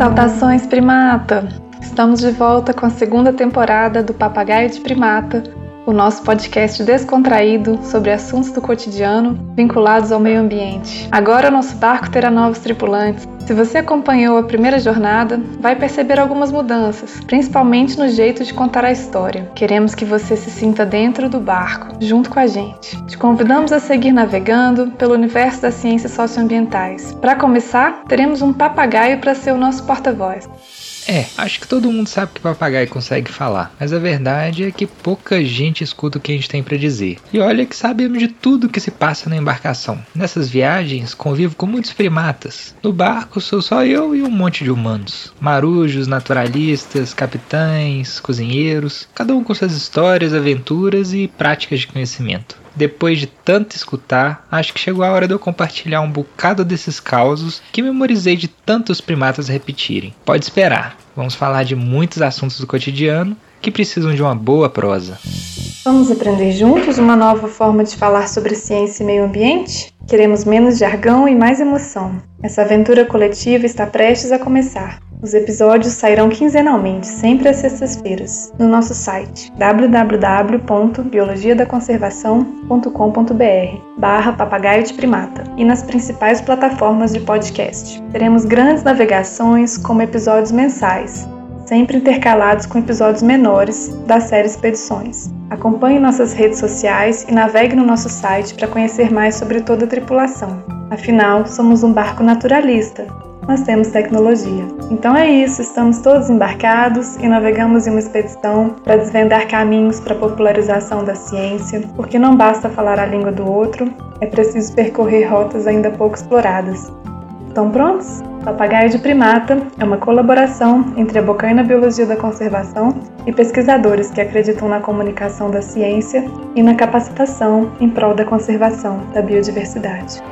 Saudações, primata! Estamos de volta com a segunda temporada do Papagaio de Primata, o nosso podcast descontraído sobre assuntos do cotidiano vinculados ao meio ambiente. Agora o nosso barco terá novos tripulantes. Se você acompanhou a primeira jornada, vai perceber algumas mudanças, principalmente no jeito de contar a história. Queremos que você se sinta dentro do barco, junto com a gente. Te convidamos a seguir navegando pelo universo das ciências socioambientais. Para começar, teremos um papagaio para ser o nosso porta-voz. É, acho que todo mundo sabe que papagaio consegue falar, mas a verdade é que pouca gente escuta o que a gente tem para dizer. E olha que sabemos de tudo que se passa na embarcação. Nessas viagens, convivo com muitos primatas. No barco sou só eu e um monte de humanos. Marujos, naturalistas, capitães, cozinheiros, cada um com suas histórias, aventuras e práticas de conhecimento. Depois de tanto escutar, acho que chegou a hora de eu compartilhar um bocado desses causos que memorizei de tantos primatas repetirem. Pode esperar, vamos falar de muitos assuntos do cotidiano que precisam de uma boa prosa. Vamos aprender juntos uma nova forma de falar sobre ciência e meio ambiente? Queremos menos jargão e mais emoção. Essa aventura coletiva está prestes a começar. Os episódios sairão quinzenalmente, sempre às sextas-feiras, no nosso site www.biologiadaconservação.com.br barra papagaio de primata e nas principais plataformas de podcast. Teremos grandes navegações como episódios mensais, sempre intercalados com episódios menores da série Expedições. Acompanhe nossas redes sociais e navegue no nosso site para conhecer mais sobre toda a tripulação. Afinal, somos um barco naturalista nós temos tecnologia. Então é isso, estamos todos embarcados e navegamos em uma expedição para desvendar caminhos para a popularização da ciência, porque não basta falar a língua do outro, é preciso percorrer rotas ainda pouco exploradas. Estão prontos? Papagaio de Primata é uma colaboração entre a Bocaina Biologia da Conservação e pesquisadores que acreditam na comunicação da ciência e na capacitação em prol da conservação da biodiversidade.